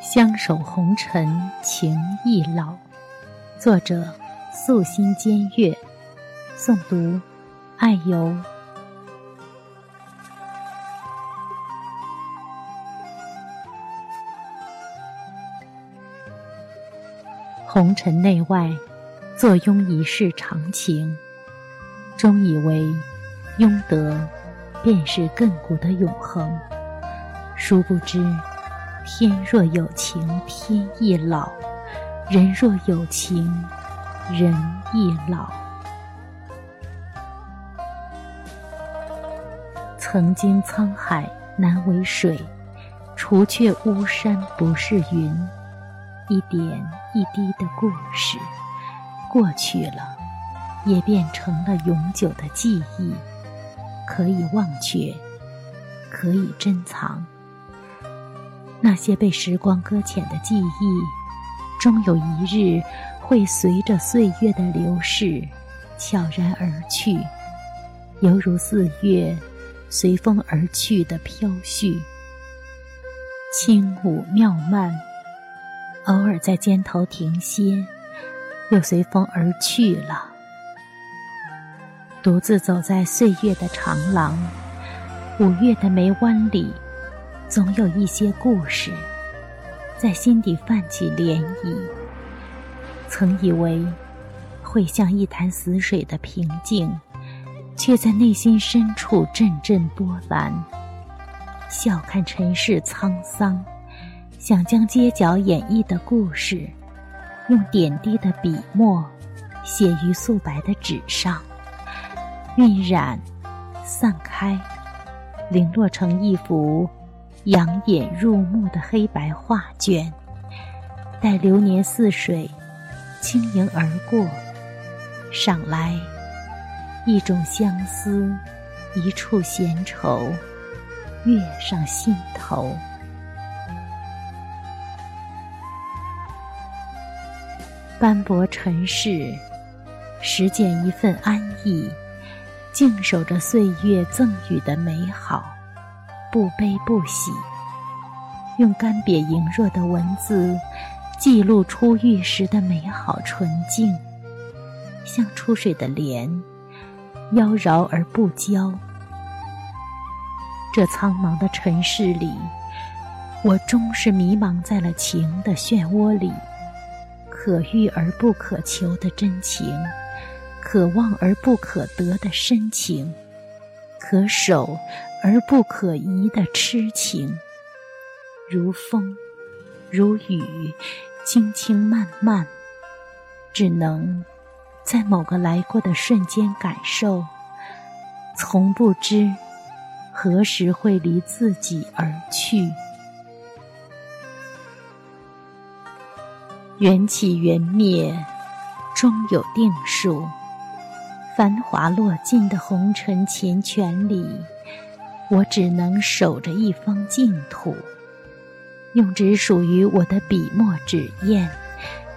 相守红尘情易老，作者素心兼月，诵读爱游。红尘内外，坐拥一世长情，终以为拥得便是亘古的永恒，殊不知。天若有情天亦老，人若有情人亦老。曾经沧海难为水，除却巫山不是云。一点一滴的故事，过去了，也变成了永久的记忆，可以忘却，可以珍藏。那些被时光搁浅的记忆，终有一日会随着岁月的流逝悄然而去，犹如四月随风而去的飘絮，轻舞妙曼，偶尔在肩头停歇，又随风而去了。独自走在岁月的长廊，五月的梅湾里。总有一些故事，在心底泛起涟漪。曾以为会像一潭死水的平静，却在内心深处阵阵波澜。笑看尘世沧桑，想将街角演绎的故事，用点滴的笔墨写于素白的纸上，晕染、散开，零落成一幅。养眼入目的黑白画卷，待流年似水，轻盈而过，赏来一种相思，一处闲愁，跃上心头。斑驳尘世，拾捡一份安逸，静守着岁月赠予的美好。不悲不喜，用干瘪羸弱的文字记录初遇时的美好纯净，像出水的莲，妖娆而不娇。这苍茫的尘世里，我终是迷茫在了情的漩涡里，可遇而不可求的真情，可望而不可得的深情，可守。而不可移的痴情，如风，如雨，轻轻慢慢，只能在某个来过的瞬间感受，从不知何时会离自己而去。缘起缘灭，终有定数。繁华落尽的红尘缱绻里。我只能守着一方净土，用只属于我的笔墨纸砚，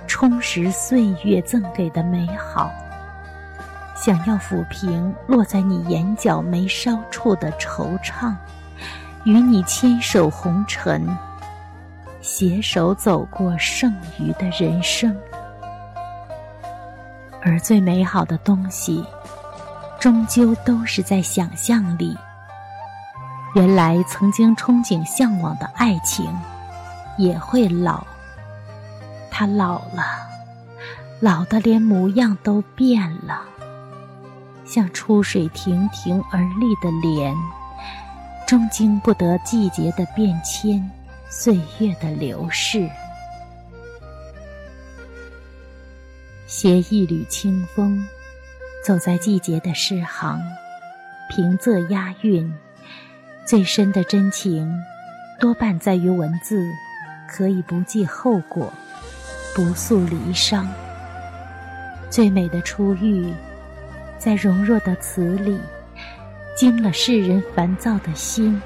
充实岁月赠给的美好。想要抚平落在你眼角眉梢处的惆怅，与你牵手红尘，携手走过剩余的人生。而最美好的东西，终究都是在想象里。原来曾经憧憬向往的爱情，也会老。他老了，老的连模样都变了，像出水亭亭而立的莲，终经不得季节的变迁，岁月的流逝。携一缕清风，走在季节的诗行，平仄押韵。最深的真情，多半在于文字，可以不计后果，不诉离殇。最美的初遇，在容若的词里，惊了世人烦躁的心，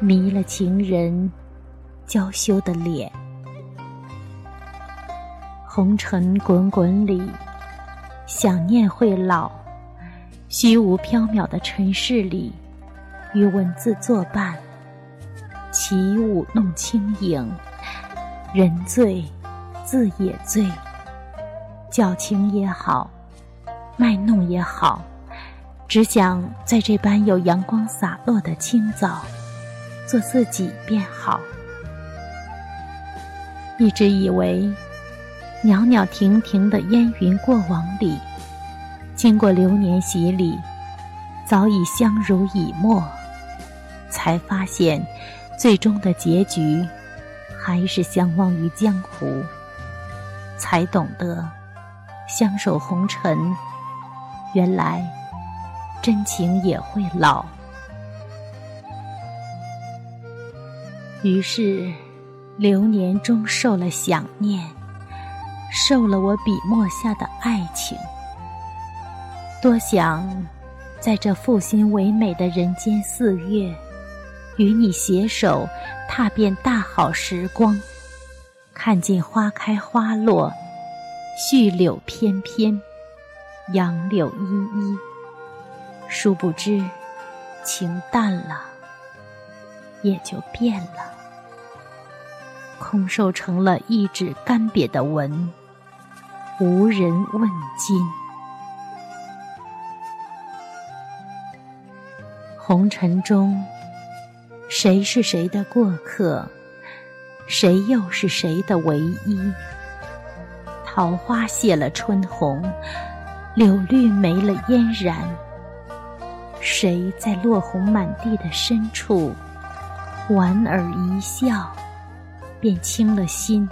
迷了情人娇羞的脸。红尘滚滚里，想念会老，虚无缥缈的尘世里。与文字作伴，起舞弄清影，人醉，字也醉。矫情也好，卖弄也好，只想在这般有阳光洒落的清早，做自己便好。一直以为，袅袅婷婷的烟云过往里，经过流年洗礼，早已相濡以沫。才发现，最终的结局，还是相忘于江湖。才懂得，相守红尘，原来真情也会老。于是。流年终受了想念，受了我笔墨下的爱情。多想在这负心唯美的人间四月，与你携手踏遍大好时光，看见花开花落，絮柳翩翩，杨柳依依。殊不知，情淡了，也就变了。空瘦成了一纸干瘪的文，无人问津。红尘中，谁是谁的过客？谁又是谁的唯一？桃花谢了春红，柳绿没了嫣然。谁在落红满地的深处，莞尔一笑？便清了心，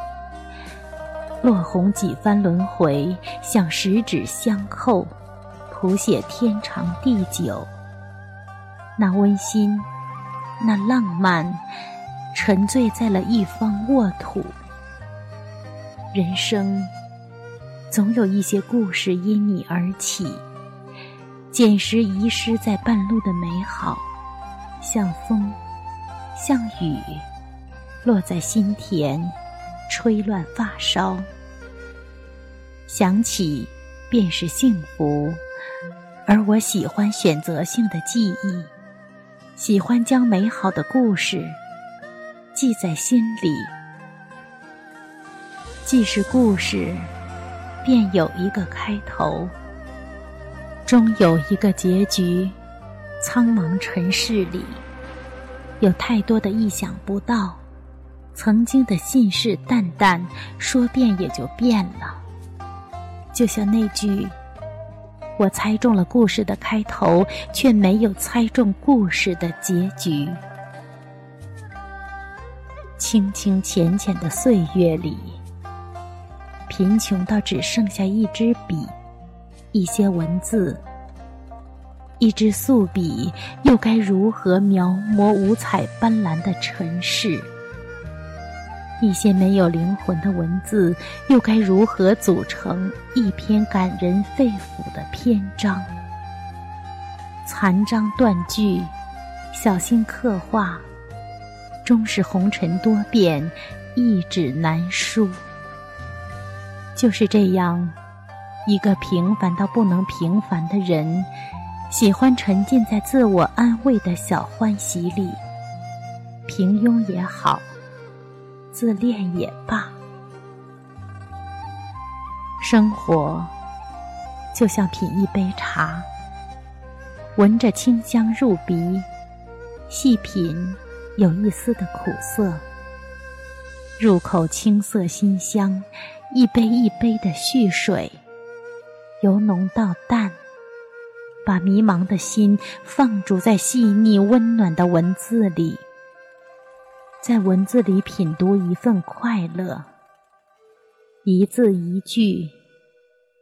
落红几番轮回，像十指相扣，谱写天长地久。那温馨，那浪漫，沉醉在了一方沃土。人生，总有一些故事因你而起，捡拾遗失在半路的美好，像风，像雨。落在心田，吹乱发梢。想起，便是幸福。而我喜欢选择性的记忆，喜欢将美好的故事记在心里。既是故事，便有一个开头，终有一个结局。苍茫尘世里，有太多的意想不到。曾经的信誓旦旦，说变也就变了。就像那句：“我猜中了故事的开头，却没有猜中故事的结局。”清清浅浅的岁月里，贫穷到只剩下一支笔、一些文字、一支素笔，又该如何描摹五彩斑斓的尘世？一些没有灵魂的文字，又该如何组成一篇感人肺腑的篇章？残章断句，小心刻画，终是红尘多变，一纸难书。就是这样，一个平凡到不能平凡的人，喜欢沉浸在自我安慰的小欢喜里，平庸也好。自恋也罢，生活就像品一杯茶，闻着清香入鼻，细品有一丝的苦涩。入口青涩馨香，一杯一杯的蓄水，由浓到淡，把迷茫的心放逐在细腻温暖的文字里。在文字里品读一份快乐，一字一句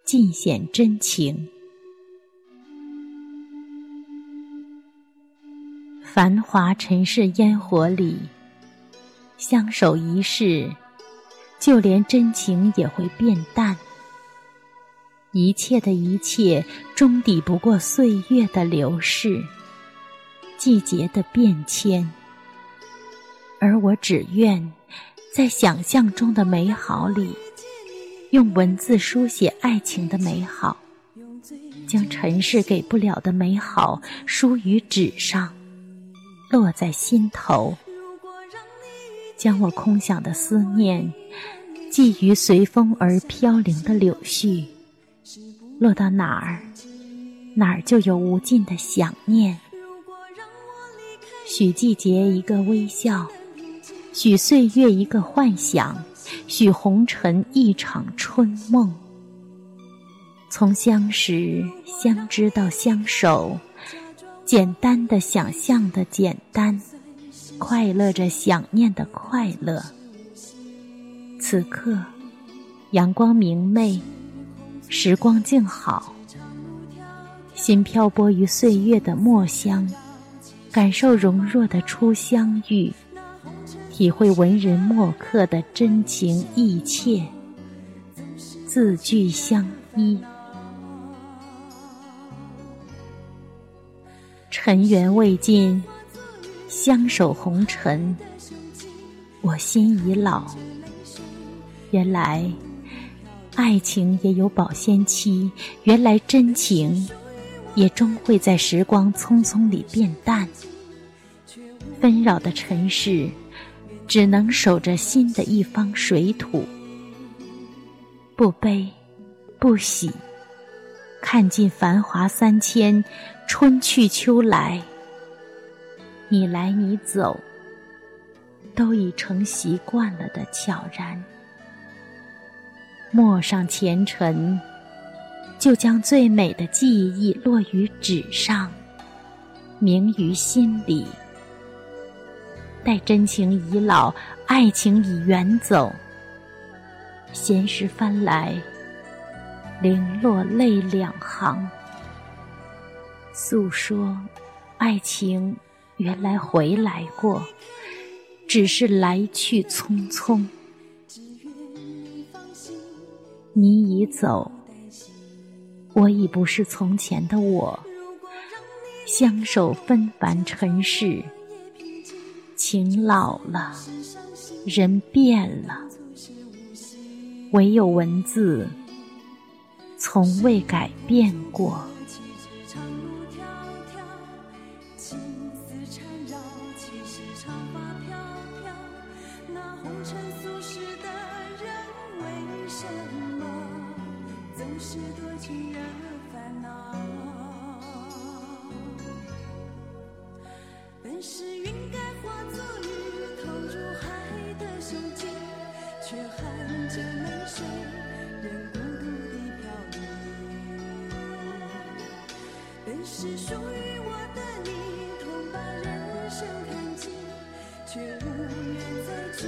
尽显真情。繁华尘世烟火里，相守一世，就连真情也会变淡。一切的一切，终抵不过岁月的流逝，季节的变迁。而我只愿，在想象中的美好里，用文字书写爱情的美好，将尘世给不了的美好书于纸上，落在心头，将我空想的思念寄于随风而飘零的柳絮，落到哪儿，哪儿就有无尽的想念。许季节一个微笑，许岁月一个幻想，许红尘一场春梦。从相识、相知到相守，简单的想象的简单。快乐着想念的快乐。此刻，阳光明媚，时光静好，心漂泊于岁月的墨香，感受容若的初相遇，体会文人墨客的真情意切，字句相依。尘缘未尽。相守红尘，我心已老。原来，爱情也有保鲜期。原来，真情也终会在时光匆匆里变淡。纷扰的尘世，只能守着新的一方水土。不悲，不喜，看尽繁华三千，春去秋来。你来你走，都已成习惯了的悄然。陌上前尘，就将最美的记忆落于纸上，铭于心里。待真情已老，爱情已远走，闲时翻来，零落泪两行，诉说爱情。原来回来过，只是来去匆匆。你已走，我已不是从前的我。相守纷繁尘世，情老了，人变了，唯有文字，从未改变过。属于我的你同把人生看尽却无缘再聚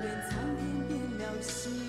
怨苍天变了心。